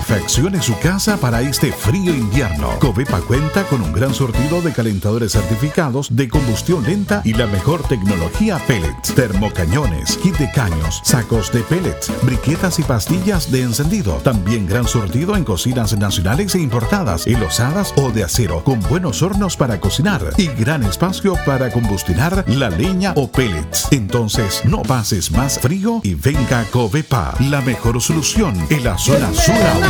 Calefaccione su casa para este frío invierno. Covepa cuenta con un gran sortido de calentadores certificados de combustión lenta y la mejor tecnología pellets, termocañones, kit de caños, sacos de pellets, briquetas y pastillas de encendido. También gran sortido en cocinas nacionales e importadas, enlosadas o de acero, con buenos hornos para cocinar y gran espacio para combustionar la leña o pellets. Entonces, no pases más frío y venga Covepa, la mejor solución en la zona sur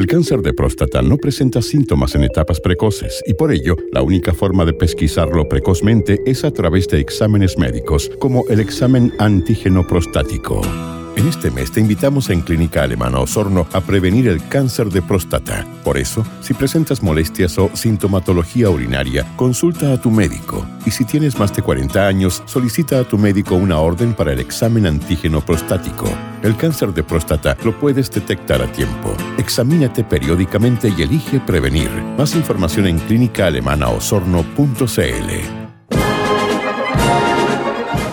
El cáncer de próstata no presenta síntomas en etapas precoces y por ello la única forma de pesquisarlo precozmente es a través de exámenes médicos como el examen antígeno prostático. En este mes te invitamos en Clínica Alemana Osorno a prevenir el cáncer de próstata. Por eso, si presentas molestias o sintomatología urinaria, consulta a tu médico. Y si tienes más de 40 años, solicita a tu médico una orden para el examen antígeno prostático. El cáncer de próstata lo puedes detectar a tiempo. Examínate periódicamente y elige prevenir. Más información en clínicaalemanaosorno.cl.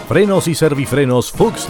Frenos y servifrenos Fuchs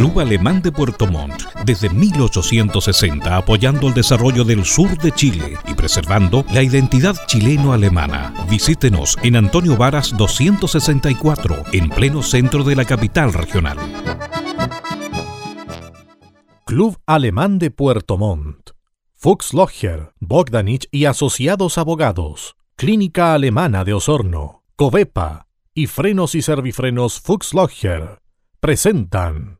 Club Alemán de Puerto Montt, desde 1860 apoyando el desarrollo del sur de Chile y preservando la identidad chileno-alemana. Visítenos en Antonio Varas 264, en pleno centro de la capital regional. Club Alemán de Puerto Montt. Fuchs Logger, Bogdanich y Asociados Abogados. Clínica Alemana de Osorno. Covepa y Frenos y Servifrenos Fuchs Logger presentan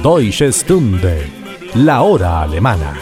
Deutsche Stunde, la hora alemana.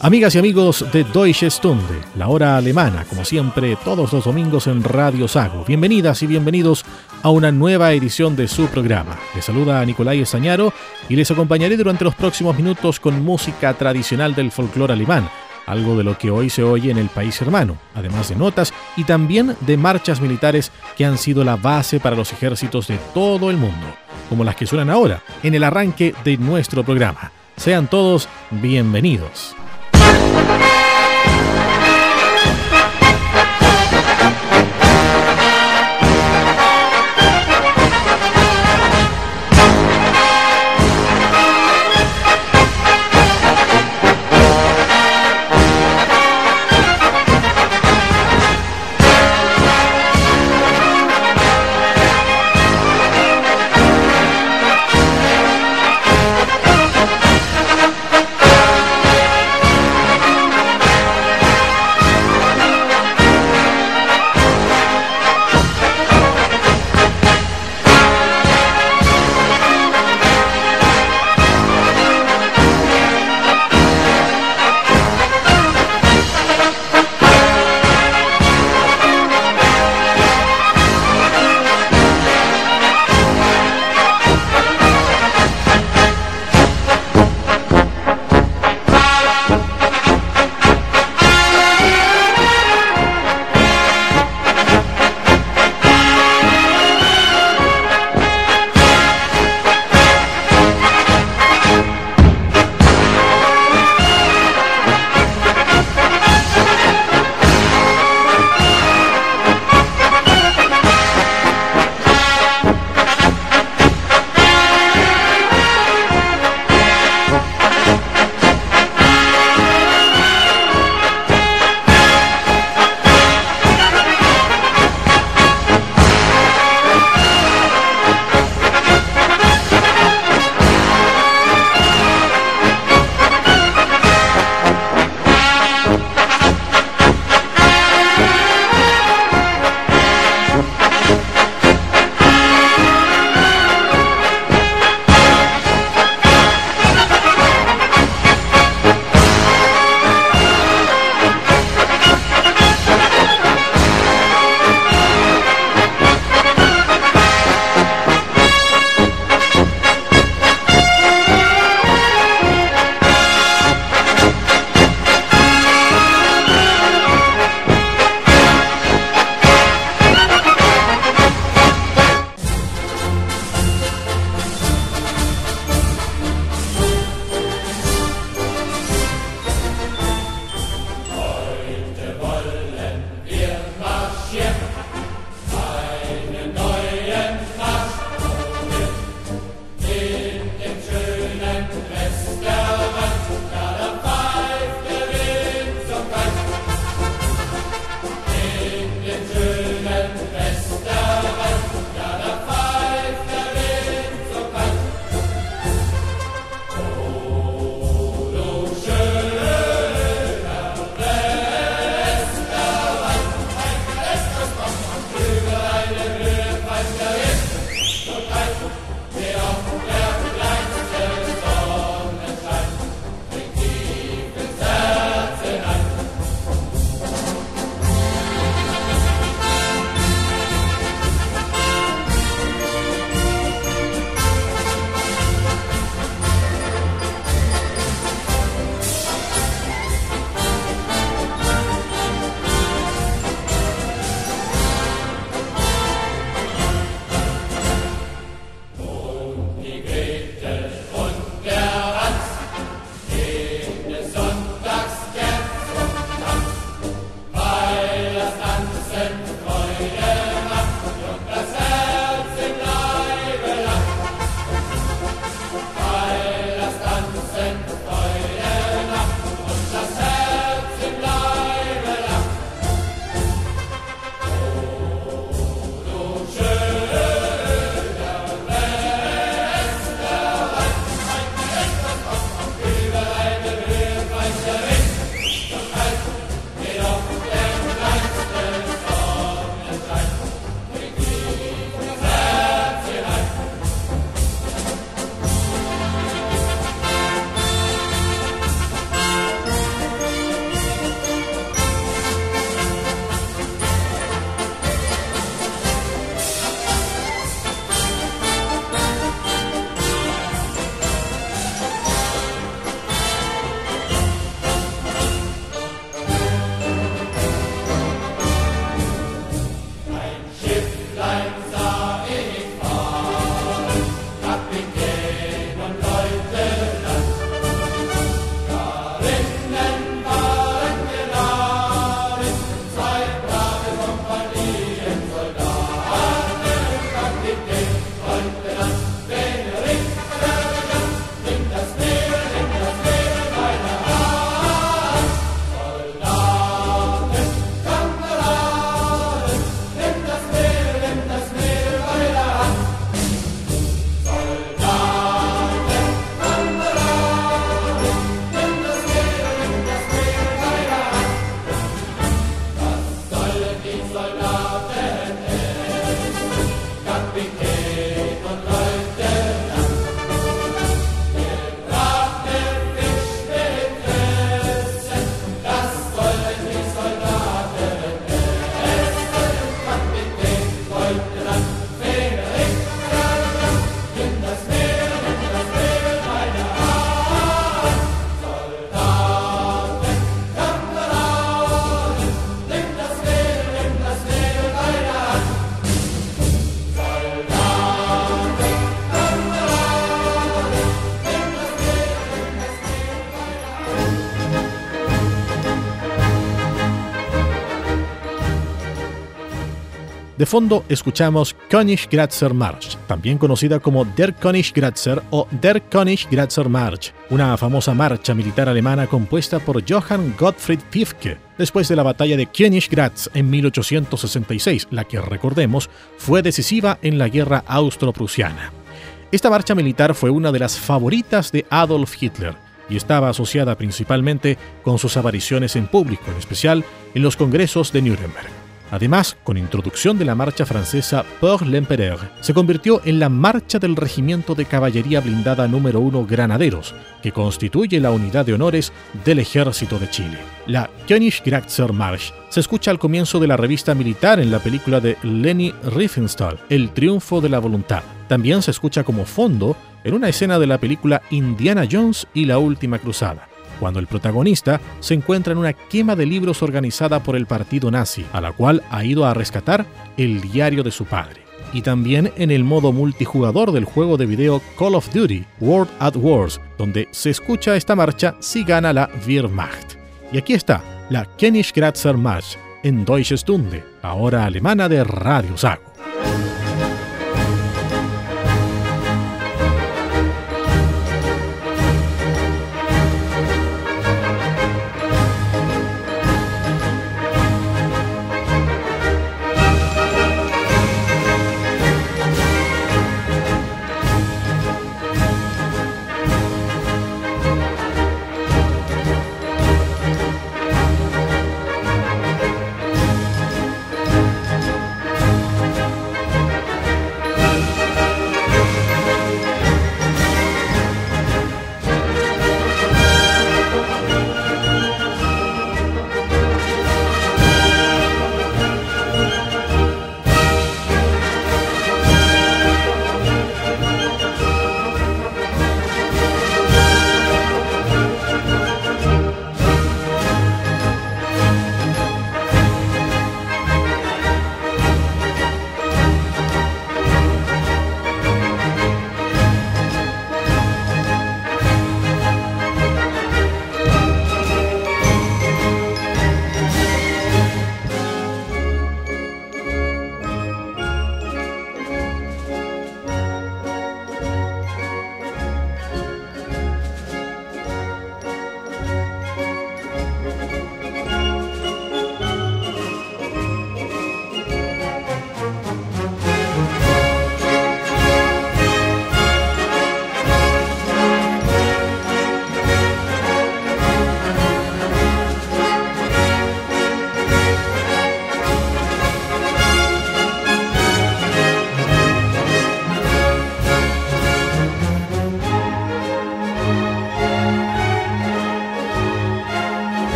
Amigas y amigos de Deutsche Stunde, la hora alemana, como siempre, todos los domingos en Radio Sago. Bienvenidas y bienvenidos a una nueva edición de su programa. Les saluda a Nicolai Estañaro y les acompañaré durante los próximos minutos con música tradicional del folclore alemán algo de lo que hoy se oye en el país hermano, además de notas y también de marchas militares que han sido la base para los ejércitos de todo el mundo, como las que suenan ahora en el arranque de nuestro programa. Sean todos bienvenidos. De fondo escuchamos Königsgrätzer March, también conocida como Der Königsgrätzer o Der Königsgrätzer March, una famosa marcha militar alemana compuesta por Johann Gottfried Pifke después de la batalla de Königgrätz en 1866, la que recordemos fue decisiva en la guerra austro-prusiana. Esta marcha militar fue una de las favoritas de Adolf Hitler y estaba asociada principalmente con sus apariciones en público, en especial en los congresos de Nuremberg. Además, con introducción de la marcha francesa Pour l'Empereur, se convirtió en la marcha del Regimiento de Caballería Blindada número 1 Granaderos, que constituye la unidad de honores del Ejército de Chile. La Königsgrätzer Marsch se escucha al comienzo de la revista militar en la película de Leni Riefenstahl, El Triunfo de la Voluntad. También se escucha como fondo en una escena de la película Indiana Jones y la Última Cruzada cuando el protagonista se encuentra en una quema de libros organizada por el partido nazi, a la cual ha ido a rescatar el diario de su padre. Y también en el modo multijugador del juego de video Call of Duty World at Wars, donde se escucha esta marcha si gana la Wehrmacht. Y aquí está, la Königsgrätzer Marsch en Deutsche Stunde, ahora alemana de Radio Sago.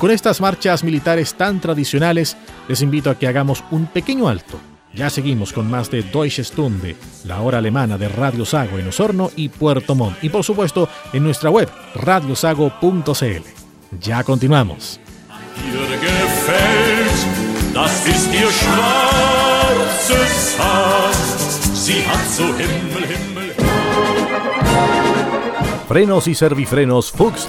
Con estas marchas militares tan tradicionales, les invito a que hagamos un pequeño alto. Ya seguimos con más de Deutsche Stunde, la hora alemana de Radio Sago en Osorno y Puerto Montt, y por supuesto en nuestra web radiosago.cl. Ya continuamos. Frenos y servifrenos Fuchs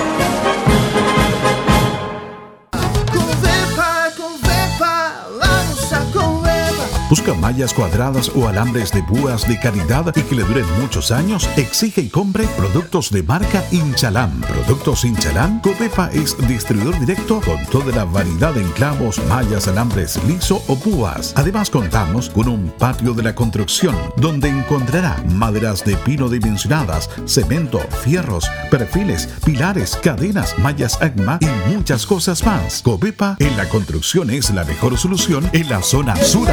¿Busca mallas cuadradas o alambres de púas de calidad y que le duren muchos años? Exige y compre productos de marca Inchalam. Productos Inchalam, Copepa es distribuidor directo con toda la variedad de enclavos, mallas, alambres liso o púas. Además contamos con un patio de la construcción donde encontrará maderas de pino dimensionadas, cemento, fierros, perfiles, pilares, cadenas, mallas AGMA y muchas cosas más. Copepa en la construcción es la mejor solución en la zona sur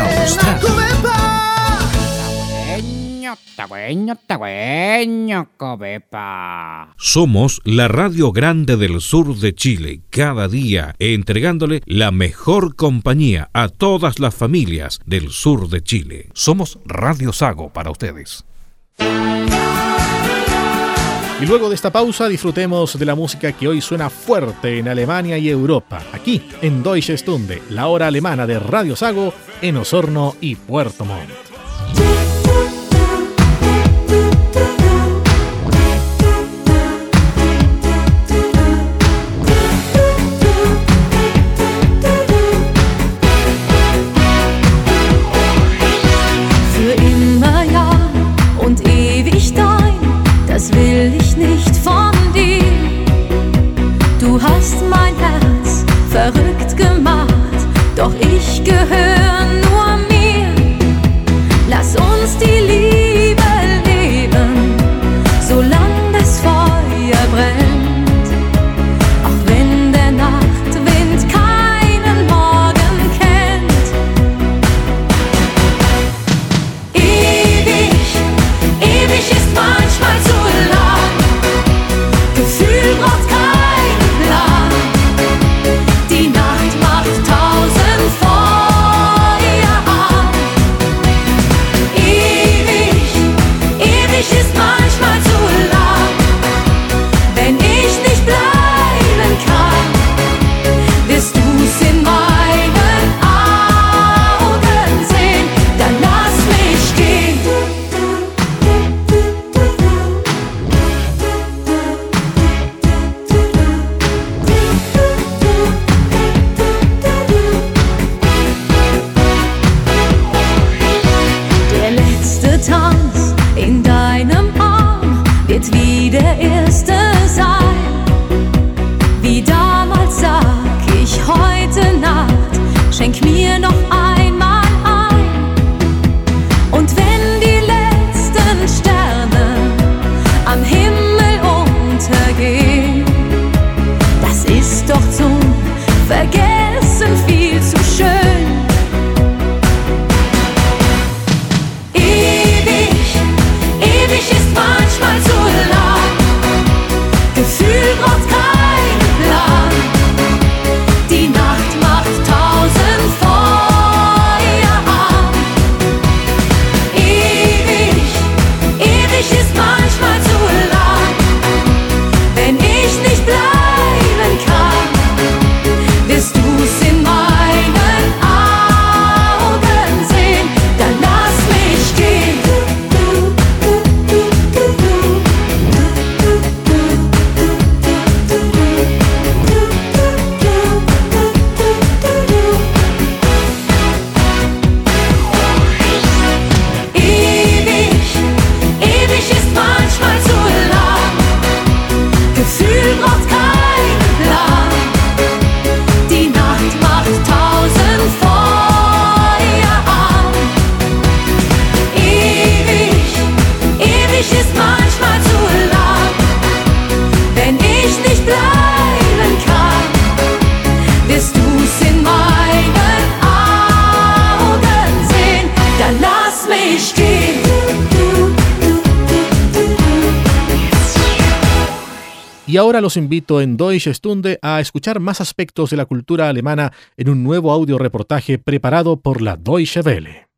Somos la Radio Grande del Sur de Chile, cada día entregándole la mejor compañía a todas las familias del sur de Chile. Somos Radio Sago para ustedes. Y luego de esta pausa disfrutemos de la música que hoy suena fuerte en Alemania y Europa, aquí en Deutsche Stunde, la hora alemana de Radio Sago en Osorno y Puerto Montt. Ahora los invito en Deutsche Stunde a escuchar más aspectos de la cultura alemana en un nuevo audio reportaje preparado por la Deutsche Welle.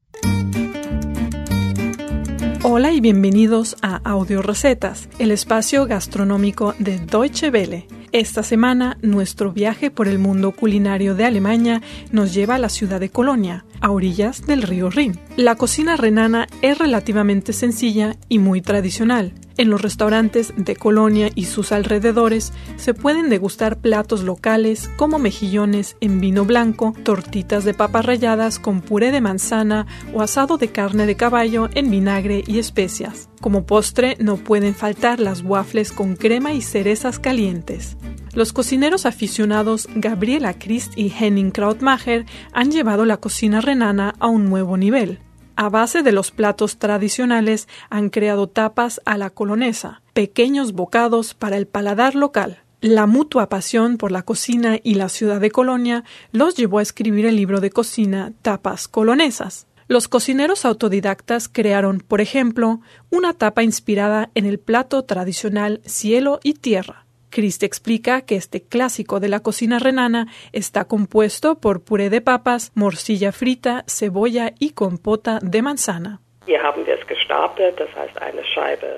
Hola y bienvenidos a Audio Recetas, el espacio gastronómico de Deutsche Welle. Esta semana, nuestro viaje por el mundo culinario de Alemania nos lleva a la ciudad de Colonia, a orillas del río Rin. La cocina renana es relativamente sencilla y muy tradicional. En los restaurantes de Colonia y sus alrededores se pueden degustar platos locales como mejillones en vino blanco, tortitas de papas ralladas con puré de manzana o asado de carne de caballo en vinagre y especias. Como postre no pueden faltar las waffles con crema y cerezas calientes. Los cocineros aficionados Gabriela Christ y Henning Krautmacher han llevado la cocina renana a un nuevo nivel a base de los platos tradicionales han creado tapas a la colonesa, pequeños bocados para el paladar local. La mutua pasión por la cocina y la ciudad de Colonia los llevó a escribir el libro de cocina Tapas Colonesas. Los cocineros autodidactas crearon, por ejemplo, una tapa inspirada en el plato tradicional cielo y tierra, Christ explica que este clásico de la cocina renana está compuesto por puré de papas, morcilla frita, cebolla y compota de manzana.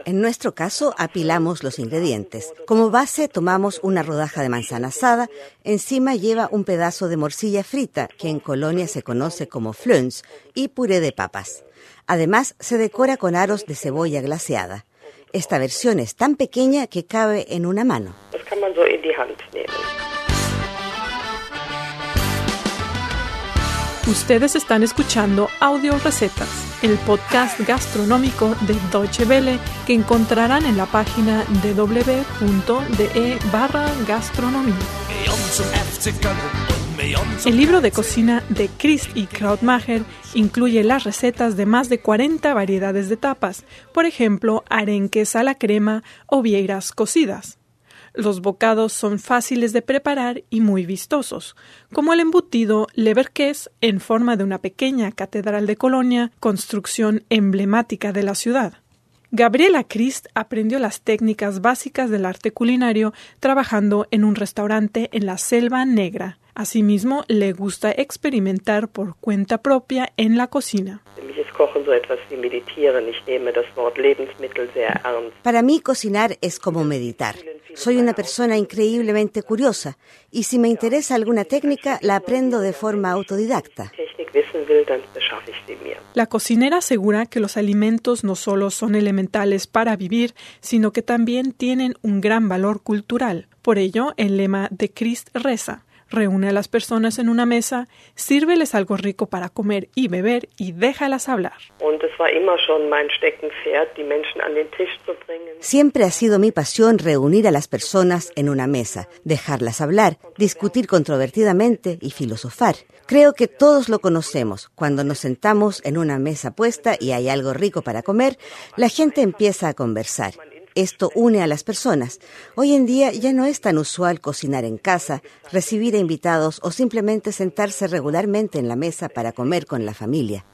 En nuestro caso, apilamos los ingredientes. Como base, tomamos una rodaja de manzana asada. Encima lleva un pedazo de morcilla frita, que en Colonia se conoce como flöns, y puré de papas. Además, se decora con aros de cebolla glaseada. Esta versión es tan pequeña que cabe en una mano. Ustedes están escuchando Audio Recetas, el podcast gastronómico de Deutsche Welle que encontrarán en la página www.de barra gastronomía. El libro de cocina de Chris y Krautmacher incluye las recetas de más de 40 variedades de tapas, por ejemplo, arenques a la crema o vieiras cocidas. Los bocados son fáciles de preparar y muy vistosos, como el embutido Leberkäse en forma de una pequeña catedral de Colonia, construcción emblemática de la ciudad. Gabriela Christ aprendió las técnicas básicas del arte culinario trabajando en un restaurante en la Selva Negra. Asimismo, le gusta experimentar por cuenta propia en la cocina. Para mí cocinar es como meditar. Soy una persona increíblemente curiosa y si me interesa alguna técnica la aprendo de forma autodidacta. La cocinera asegura que los alimentos no solo son elementales para vivir, sino que también tienen un gran valor cultural. Por ello, el lema de Christ reza Reúne a las personas en una mesa, sírveles algo rico para comer y beber y déjalas hablar. Siempre ha sido mi pasión reunir a las personas en una mesa, dejarlas hablar, discutir controvertidamente y filosofar. Creo que todos lo conocemos. Cuando nos sentamos en una mesa puesta y hay algo rico para comer, la gente empieza a conversar. Esto une a las personas. Hoy en día ya no es tan usual cocinar en casa, recibir a invitados o simplemente sentarse regularmente en la mesa para comer con la familia.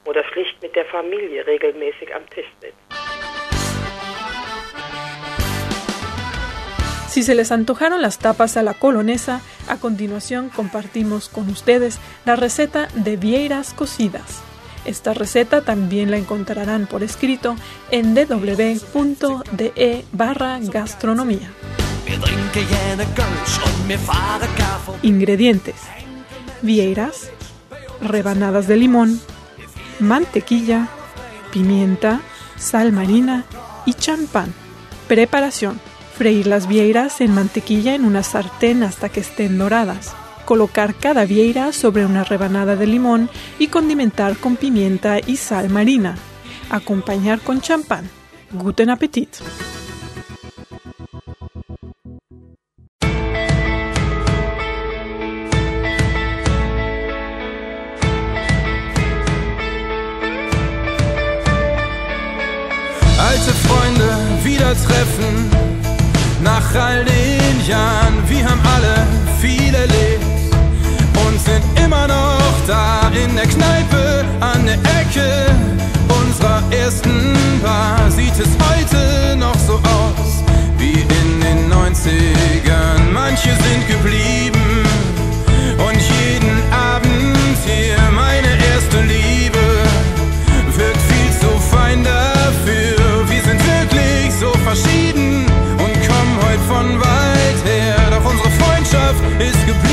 Si se les antojaron las tapas a la colonesa, a continuación compartimos con ustedes la receta de vieiras cocidas. Esta receta también la encontrarán por escrito en www.de barra gastronomía. Ingredientes. Vieiras, rebanadas de limón, mantequilla, pimienta, sal marina y champán. Preparación. Freír las vieiras en mantequilla en una sartén hasta que estén doradas colocar cada vieira sobre una rebanada de limón y condimentar con pimienta y sal marina. Acompañar con champán. Guten Appetit. Alte Freunde wieder treffen, nach all den Jahren, wir haben alle viel erlebt sind immer noch da in der Kneipe an der Ecke unserer ersten Bar. Sieht es heute noch so aus wie in den 90 90ern. Manche sind geblieben und jeden Abend hier meine erste Liebe wirkt viel zu fein dafür. Wir sind wirklich so verschieden und kommen heute von weit her. Doch unsere Freundschaft ist geblieben,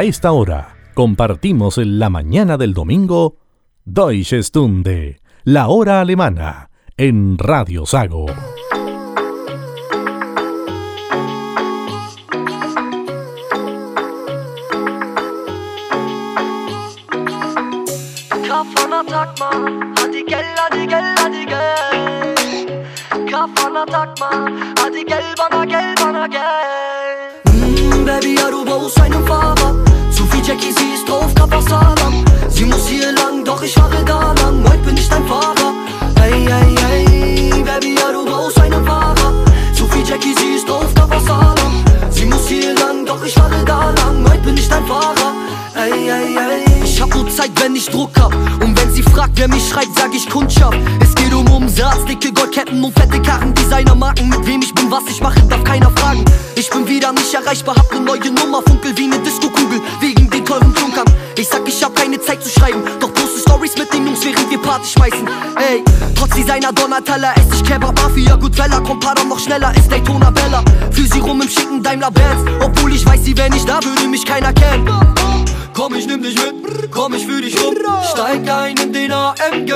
A esta hora compartimos en la mañana del domingo Deutsche Stunde, la hora alemana, en Radio Sago. Ich hab nur Zeit, wenn ich Druck hab. Und wenn sie fragt, wer mich schreibt, sag ich Kundschaft. Es geht um Umsatz, dicke Goldketten und fette Karren. Designermarken, mit wem ich bin, was ich mache, darf keiner fragen. Ich bin wieder nicht erreichbar, hab ne neue Nummer. Funkel wie ne Disco-Kugel, wegen den teuren Klunkern Ich sag, ich hab keine Zeit zu schreiben. Doch poste Stories mit den Jungs, während wir Party schmeißen. Ey, trotz Designer Donatella Ess ich Kebab, Mafia, Goodfella Kommt noch schneller, ist Daytona Bella Fühl sie rum im schicken Daimler Benz Obwohl ich weiß, sie wär nicht da, würde mich keiner kennen Komm, ich nimm dich mit, komm, ich führ dich rum. Steig ein in den AMG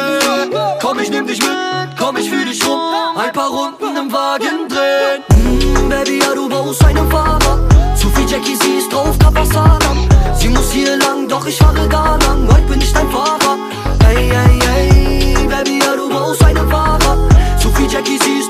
Komm, ich nimm dich mit, komm, ich führ dich rum. Ein paar Runden im Wagen drehen. Mm, Baby, ja, du brauchst einen Fahrer. Zu viel Jackie, sie ist drauf, Kappa Salam Sie muss hier lang, doch ich fahre da lang. Heute bin ich dein Fahrer. Ey, ey, ey Baby, ja, du brauchst einen Fahrer. Zu viel Jackie, sie ist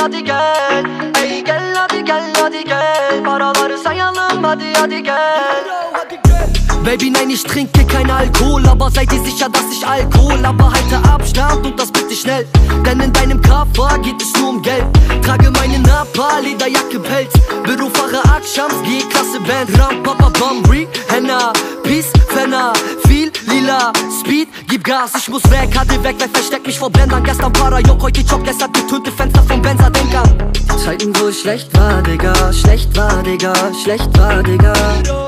hadi gel. Ey gel hadi gel hadi gel. Paraları sayalım hadi hadi gel Baby, nein, ich trinke kein Alkohol, aber seid ihr sicher, dass ich Alkohol, aber halte Abstand und das bitte schnell, denn in deinem Koffer geht es nur um Geld. Trage meine Napa, Lederjacke, Pelz Bürofahrer, Akshams, G-Klasse, Band Ram, Papa, Bombri, Henna Peace, Fenner, viel, lila Speed, gib Gas, ich muss weg, HD weg, wer versteckt mich vor Blendern Gestern Para, Jok, heute Job, gestern getönte Fenster vom Benzer, denk an Zeiten, wo ich schlecht war, Digga, schlecht war, Digga, schlecht war, Digga.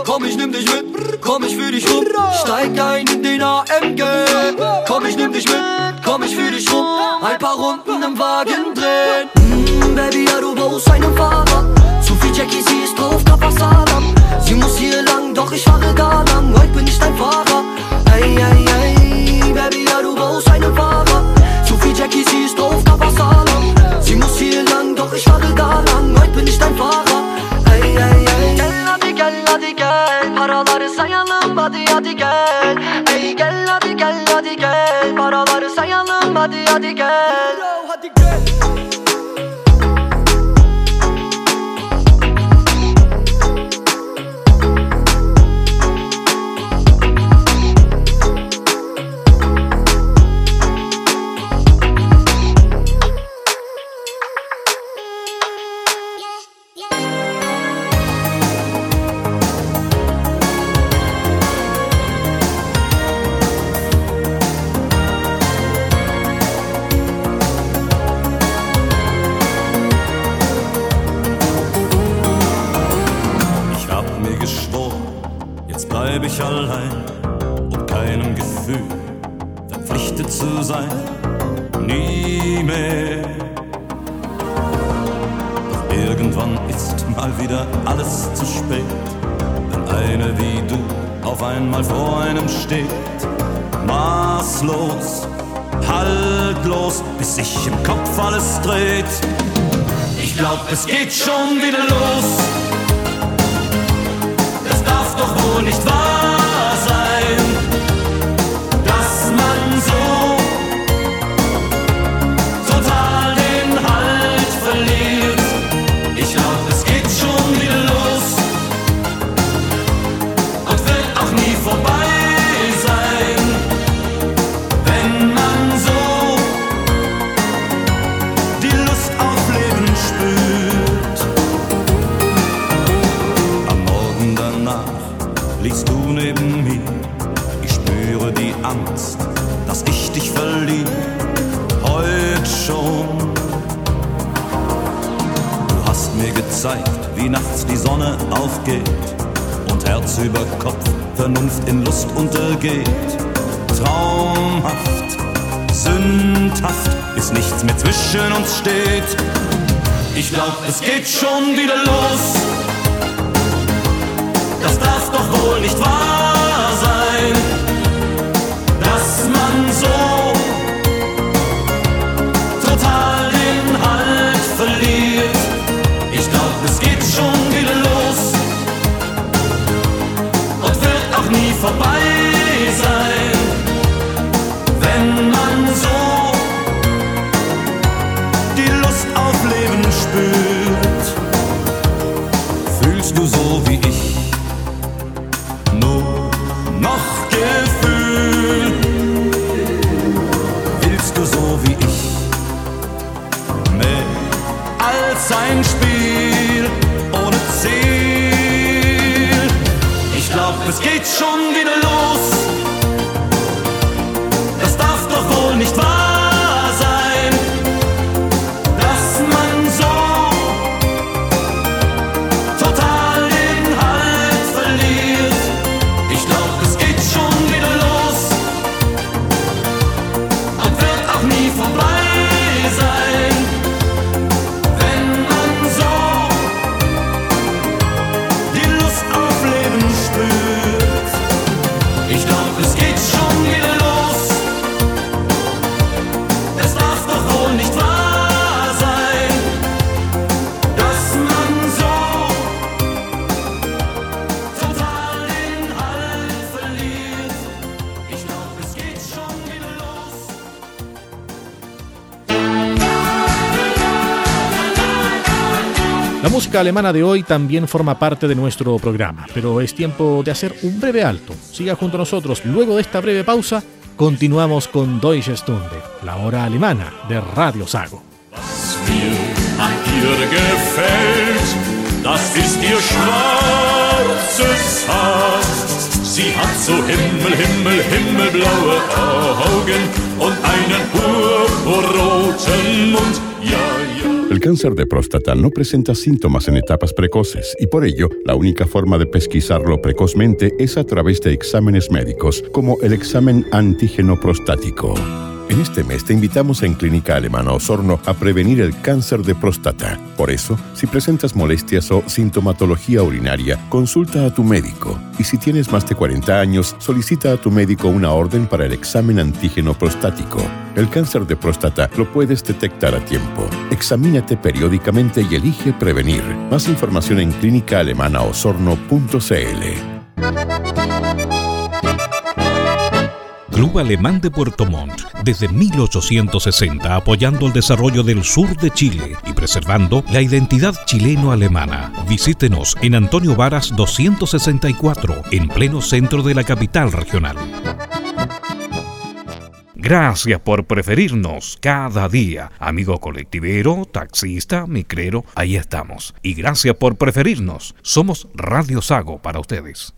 Komm, ich nimm dich mit, komm, ich führ dich rum. Steig ein in den AMG Komm, ich nimm dich mit, komm, ich führ dich rum. Ein paar Runden im Wagen drehen. Mm, Baby, ja, du brauchst einen Fahrer. Zu viel Jackie, sie ist drauf, Kapasalam Sie muss hier lang, doch ich fahre da lang. Heute bin ich dein Fahrer. Ey, ey, ey, Baby, ja, du brauchst einen Fahrer. Zu viel Jackie, sie ist drauf, gezeigt, wie nachts die Sonne aufgeht und Herz über Kopf, Vernunft in Lust untergeht. Traumhaft, sündhaft ist nichts mehr zwischen uns steht. Ich glaub, es geht schon wieder los. Das darf doch wohl nicht wahr La música alemana de hoy también forma parte de nuestro programa, pero es tiempo de hacer un breve alto. Siga junto a nosotros. Luego de esta breve pausa, continuamos con Deutsche Stunde, la hora alemana de Radio Sago. El cáncer de próstata no presenta síntomas en etapas precoces y por ello la única forma de pesquisarlo precozmente es a través de exámenes médicos como el examen antígeno prostático. En este mes te invitamos en Clínica Alemana Osorno a prevenir el cáncer de próstata. Por eso, si presentas molestias o sintomatología urinaria, consulta a tu médico. Y si tienes más de 40 años, solicita a tu médico una orden para el examen antígeno prostático. El cáncer de próstata lo puedes detectar a tiempo. Examínate periódicamente y elige prevenir. Más información en clínicaalemanaosorno.cl. Club Alemán de Puerto Montt, desde 1860 apoyando el desarrollo del sur de Chile y preservando la identidad chileno-alemana. Visítenos en Antonio Varas 264, en pleno centro de la capital regional. Gracias por preferirnos cada día, amigo colectivero, taxista, micrero, ahí estamos. Y gracias por preferirnos. Somos Radio Sago para ustedes.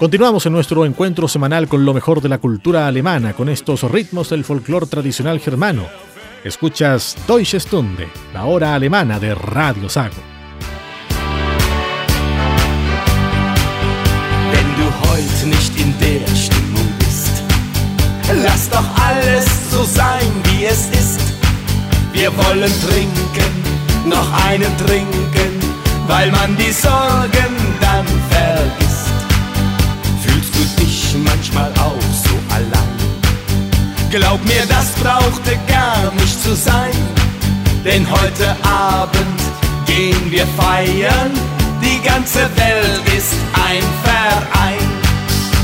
Continuamos en nuestro encuentro semanal con lo mejor de la cultura alemana, con estos ritmos del folclore tradicional germano. Escuchas Deutsche Stunde, la hora alemana de Radio Sago. Lass doch alles so sein, wie es ist. Wir wollen trinken, noch einen trinken, weil man die Sorgen Glaub mir, das brauchte gar nicht zu sein, denn heute Abend gehen wir feiern. Die ganze Welt ist ein Verein.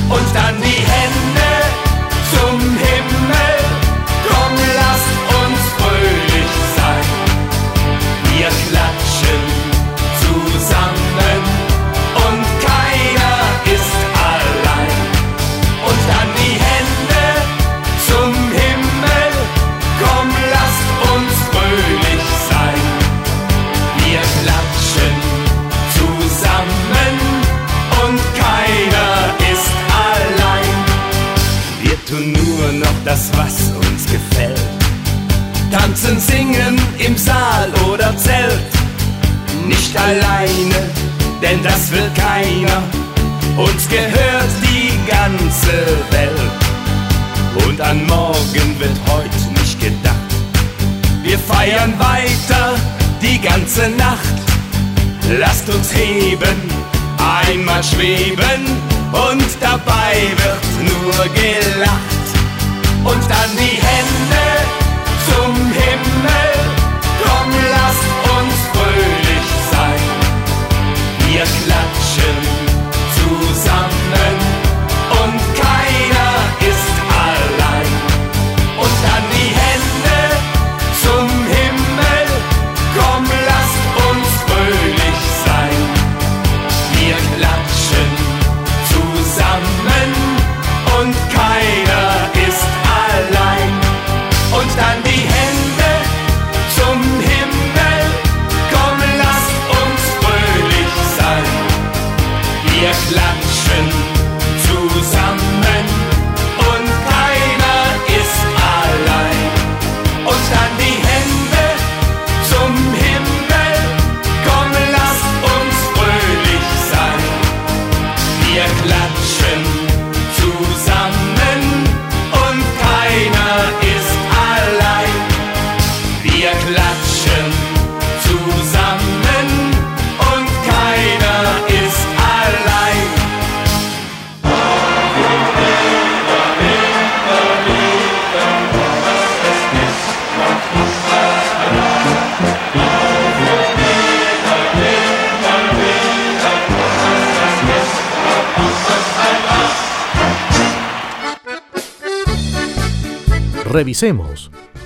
Und dann die Hände zum Himmel, im Saal oder Zelt. Nicht alleine, denn das will keiner. Uns gehört die ganze Welt. Und an morgen wird heute nicht gedacht. Wir feiern weiter die ganze Nacht. Lasst uns heben, einmal schweben und dabei wird nur gelacht. Und dann die Hände zum Himmel,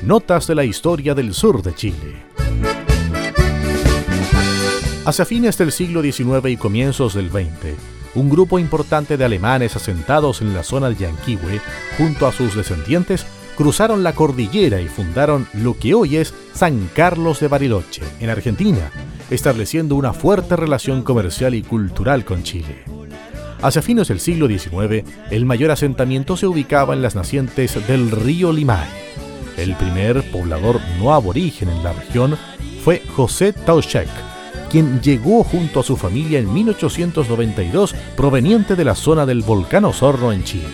Notas de la historia del sur de Chile. Hacia fines del siglo XIX y comienzos del XX, un grupo importante de alemanes asentados en la zona de Yanquihue, junto a sus descendientes, cruzaron la cordillera y fundaron lo que hoy es San Carlos de Bariloche, en Argentina, estableciendo una fuerte relación comercial y cultural con Chile. Hacia fines del siglo XIX, el mayor asentamiento se ubicaba en las nacientes del río Limay. El primer poblador no aborigen en la región fue José Tauchek, quien llegó junto a su familia en 1892 proveniente de la zona del volcán Osorno en Chile.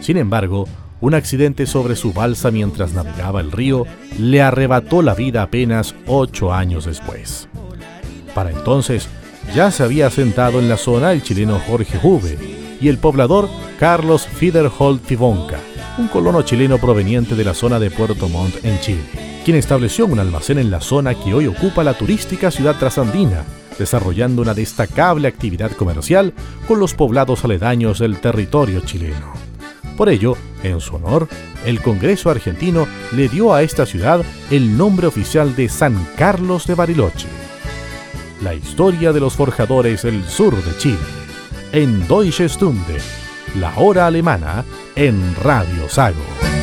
Sin embargo, un accidente sobre su balsa mientras navegaba el río le arrebató la vida apenas ocho años después. Para entonces, ya se había asentado en la zona el chileno Jorge Juve y el poblador Carlos Fiderholt Fibonca, un colono chileno proveniente de la zona de Puerto Montt en Chile, quien estableció un almacén en la zona que hoy ocupa la turística ciudad trasandina, desarrollando una destacable actividad comercial con los poblados aledaños del territorio chileno. Por ello, en su honor, el Congreso argentino le dio a esta ciudad el nombre oficial de San Carlos de Bariloche la historia de los forjadores del sur de Chile, en Deutsche Stunde, la hora alemana, en Radio Sago.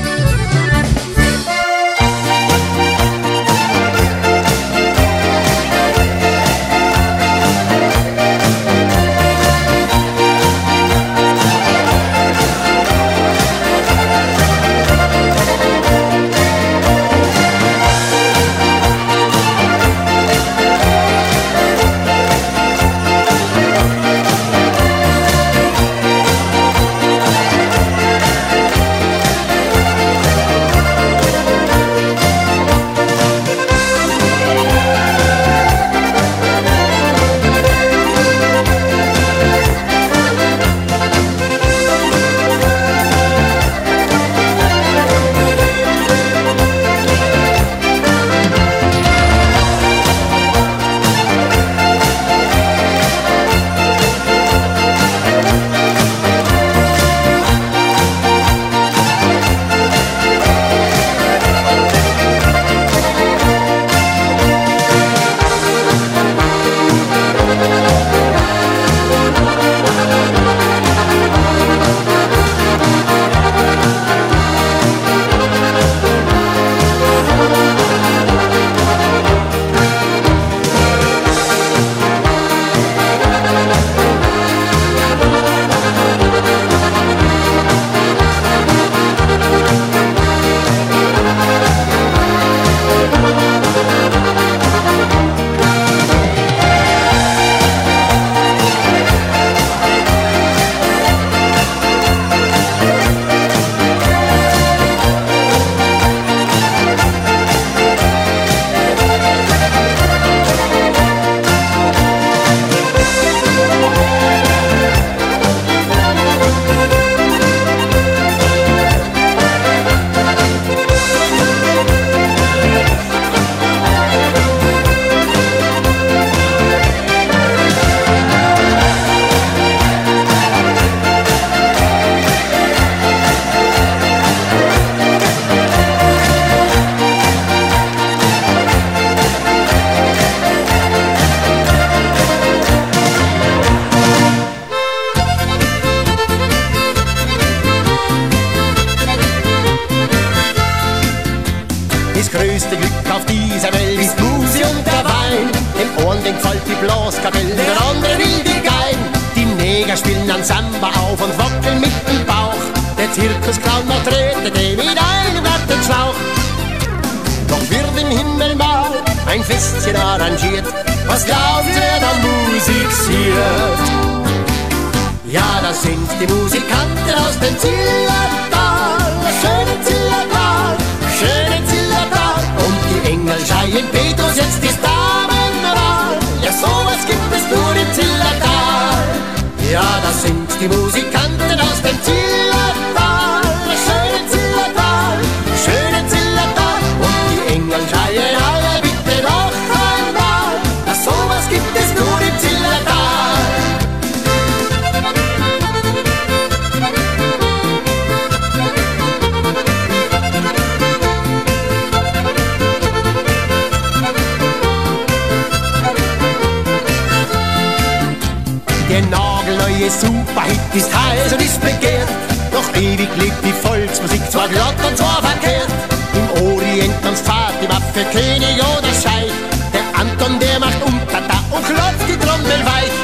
Nagelneue Superhit ist heiß und ist begehrt. Doch ewig lebt die Volksmusik, zwar glatt und zwar verkehrt. Im Orient tanzt Fahrt die Waffe, König oder Scheich. Der Anton, der macht Umtata und klopft die Trommel weich.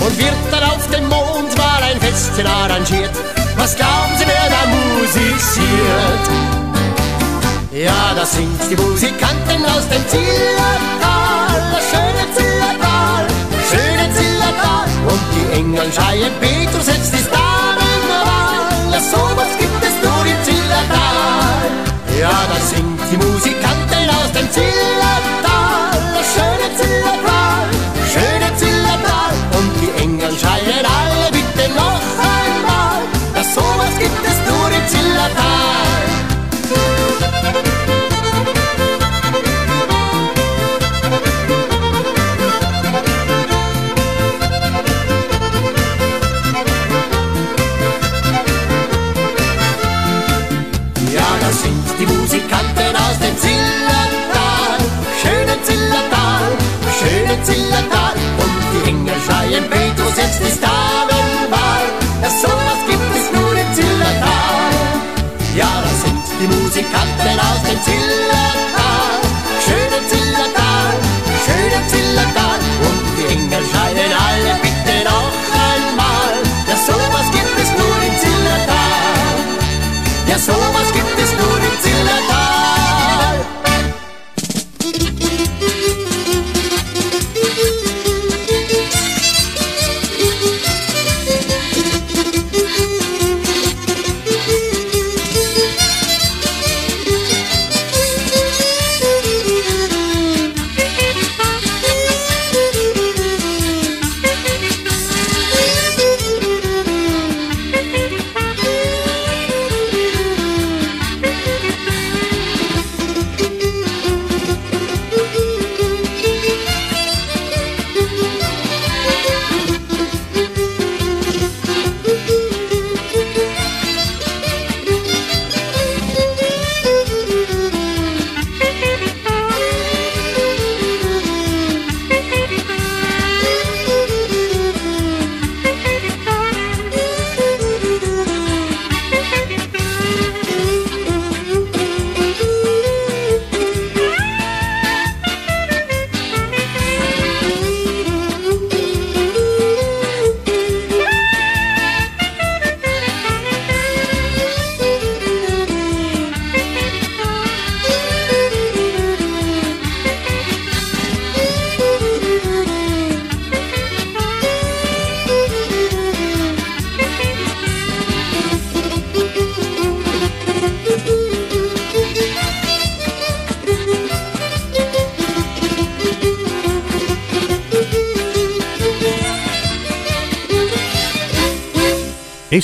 Und wird dann auf dem Mond mal ein Festchen arrangiert. Was glauben Sie, wer da musiziert? Ja, da singt die Musikantin aus dem Zillertal, das schöne Engel schreien, Petrus setzt die Damenwahl, ja, sowas gibt es nur im Zillertal. Ja, da singt die Musikantin aus dem Zillertal, Zillertal. Und die Engel schreien, Petrus, jetzt ist Damenwahl. Ja, sowas gibt es nur im Zillertal. Ja, da sind die Musikanten aus dem Zillertal,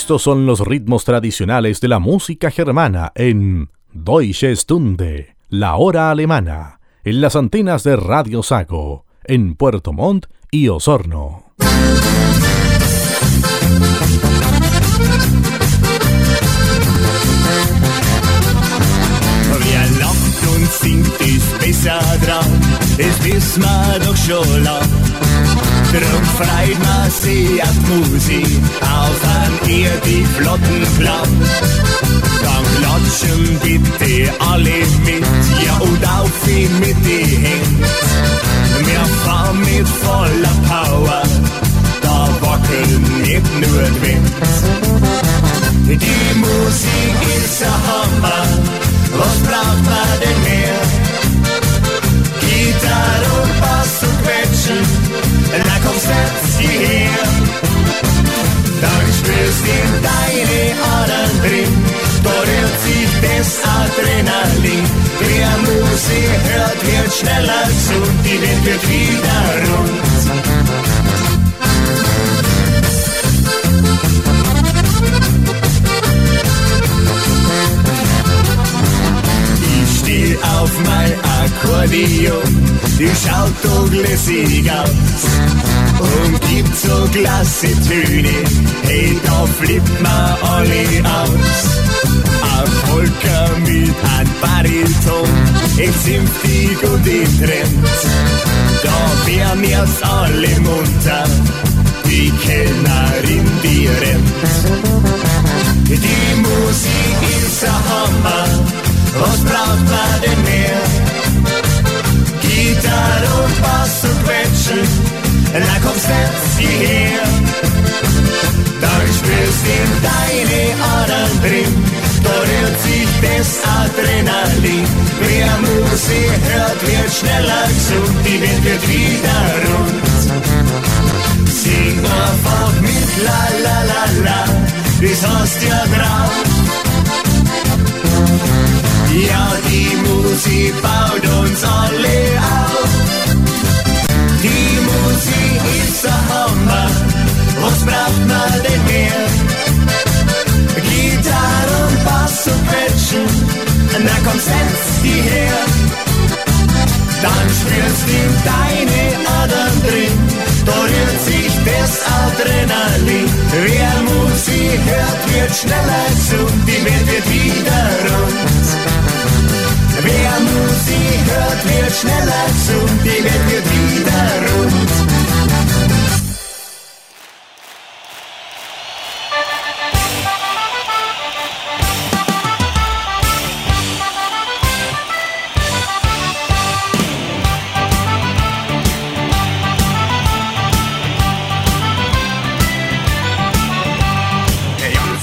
Estos son los ritmos tradicionales de la música germana en Deutsche Stunde, la hora alemana, en las antenas de Radio Sago, en Puerto Montt y Osorno. Drum freit man sich auf die Musik, auf an ihr die flotten Klamm. Dann klatschen bitte alle mit, ja und auf ihn mit die Hände. Wir fahren mit voller Power, da wackeln nicht nur die Wind. Die Musik ist ein Hammer, was braucht man denn mehr? Gitarre und Bass und Quetschen, na komm, setz dich her. Dann spürst in deine Adern drin, da rührt sich das Adrenalin. Wer Musik hört, wird schneller gesund, die Welt wird wieder rund. spiel auf mein Akkordeon. Die schaut so lässig aus und gibt so klasse Töne, hey, da flippt man alle aus. Ein Volker mit ein Bariton, es symphig und im Trend, da wär mir's alle munter, die Kellnerin, die rennt. Die Musik ist ein Hammer, was braucht man denn mehr? Gitarre und Bass und Quetschen, na komm, setz dich her. Dann spürst in deine Adern drin, da rührt sich das Adrenalin. Wer Musik hört, wird schneller gesund, die Welt wird wieder rund. Sing einfach mit la la la la, das hast ja drauf. Ja, die Musik baut uns alle auf. Die Musik ist der Hammer, was braucht man denn mehr? Gitarre und Bass und Quetschen, da kommt selbst die her. Dann spürst in deine Adern drin, da rührt sich das Adrenalin. Wer Musik hört, wird schneller gesund, die Welt wird wieder rund. Wer Musik hört, wird schneller gesund, die Welt wird wieder rund.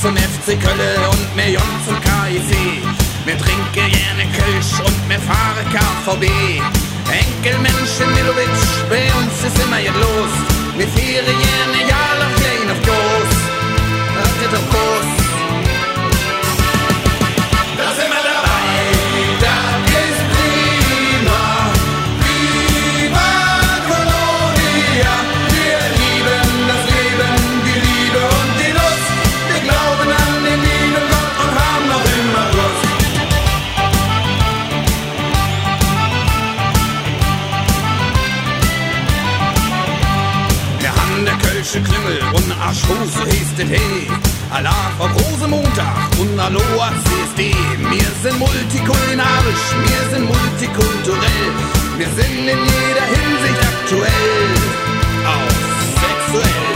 Zum FC Kölle und Jon zum KIC. Vi drinker gjerne køys og vi med farekar forbi. Enkeltmennesket Milovic beønsker seg meg et lås. Vi firer gjerne Jarl og Klein og Gås. Es hey. Allah vor großem Montag und Aloha CSD. Wir sind multikulinarisch, wir sind multikulturell. Wir sind in jeder Hinsicht aktuell, auch sexuell.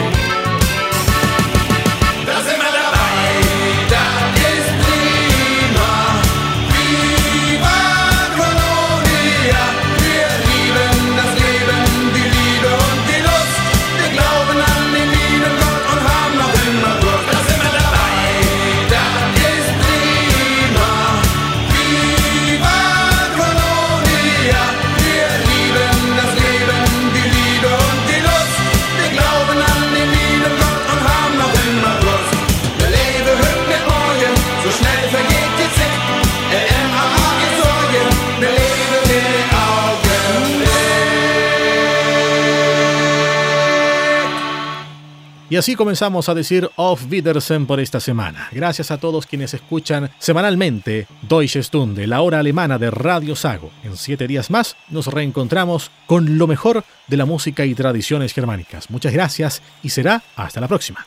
Y así comenzamos a decir Auf Wiedersehen por esta semana. Gracias a todos quienes escuchan semanalmente Deutsche Stunde, la hora alemana de Radio Sago. En siete días más nos reencontramos con lo mejor de la música y tradiciones germánicas. Muchas gracias y será hasta la próxima.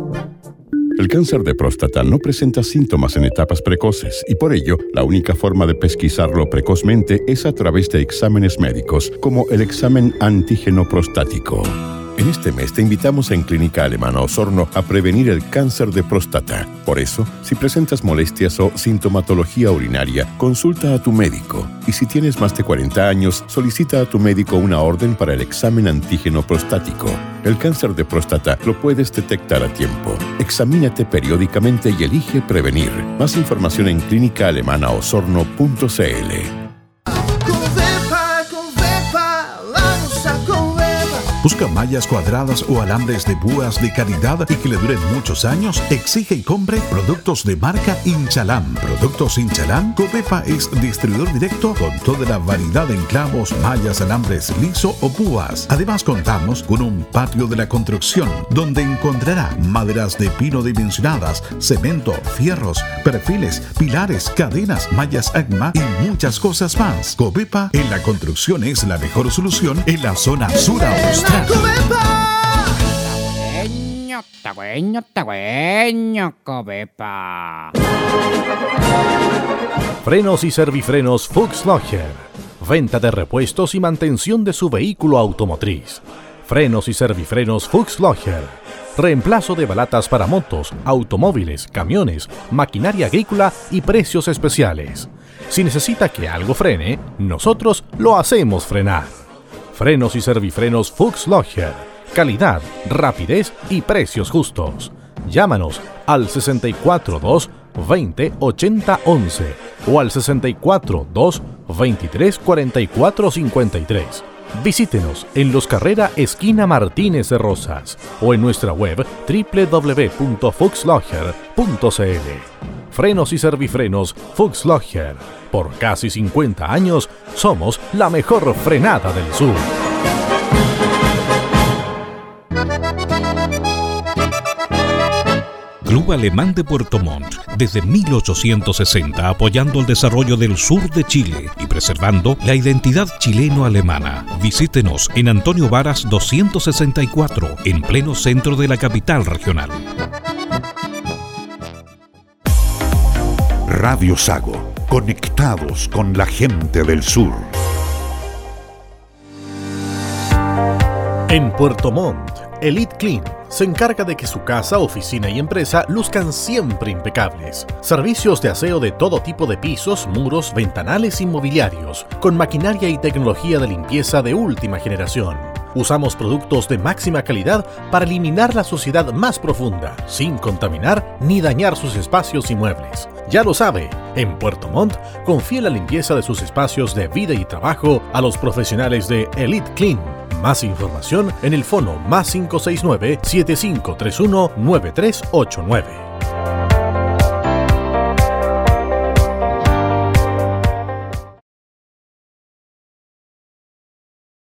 El cáncer de próstata no presenta síntomas en etapas precoces y por ello la única forma de pesquisarlo precozmente es a través de exámenes médicos como el examen antígeno prostático. En este mes te invitamos en Clínica Alemana Osorno a prevenir el cáncer de próstata. Por eso, si presentas molestias o sintomatología urinaria, consulta a tu médico. Y si tienes más de 40 años, solicita a tu médico una orden para el examen antígeno prostático. El cáncer de próstata lo puedes detectar a tiempo. Examínate periódicamente y elige prevenir. Más información en clínicaalemanaosorno.cl. Busca mallas cuadradas o alambres de púas de calidad y que le duren muchos años. Exige y compre productos de marca Inchalam. Productos Inchalam. Copepa es distribuidor directo con toda la variedad de clavos, mallas, alambres liso o púas. Además contamos con un patio de la construcción donde encontrará maderas de pino dimensionadas, cemento, fierros, perfiles, pilares, cadenas, mallas ACMA y muchas cosas más. Copepa en la construcción es la mejor solución en la zona sur austral. Frenos y servifrenos Fuchs Logger. Venta de repuestos y mantención de su vehículo automotriz. Frenos y servifrenos Fuchs Logger. Reemplazo de balatas para motos, automóviles, camiones, maquinaria agrícola y precios especiales. Si necesita que algo frene, nosotros lo hacemos frenar. Frenos y servifrenos Fuchs. Calidad, rapidez y precios justos. Llámanos al 642 20 80 11 o al 642 23 44 53. Visítenos en Los Carrera Esquina Martínez de Rosas o en nuestra web www.fuxlogger.cl. Frenos y servifrenos Fuchs. Por casi 50 años somos la mejor frenada del sur. Club Alemán de Puerto Montt, desde 1860 apoyando el desarrollo del sur de Chile y preservando la identidad chileno-alemana. Visítenos en Antonio Varas 264, en pleno centro de la capital regional. Radio Sago, conectados con la gente del sur. En Puerto Montt, Elite Clean se encarga de que su casa, oficina y empresa luzcan siempre impecables. Servicios de aseo de todo tipo de pisos, muros, ventanales y mobiliarios, con maquinaria y tecnología de limpieza de última generación. Usamos productos de máxima calidad para eliminar la suciedad más profunda, sin contaminar ni dañar sus espacios y muebles. Ya lo sabe, en Puerto Montt confía la limpieza de sus espacios de vida y trabajo a los profesionales de Elite Clean. Más información en el fono más 569 7531 9389.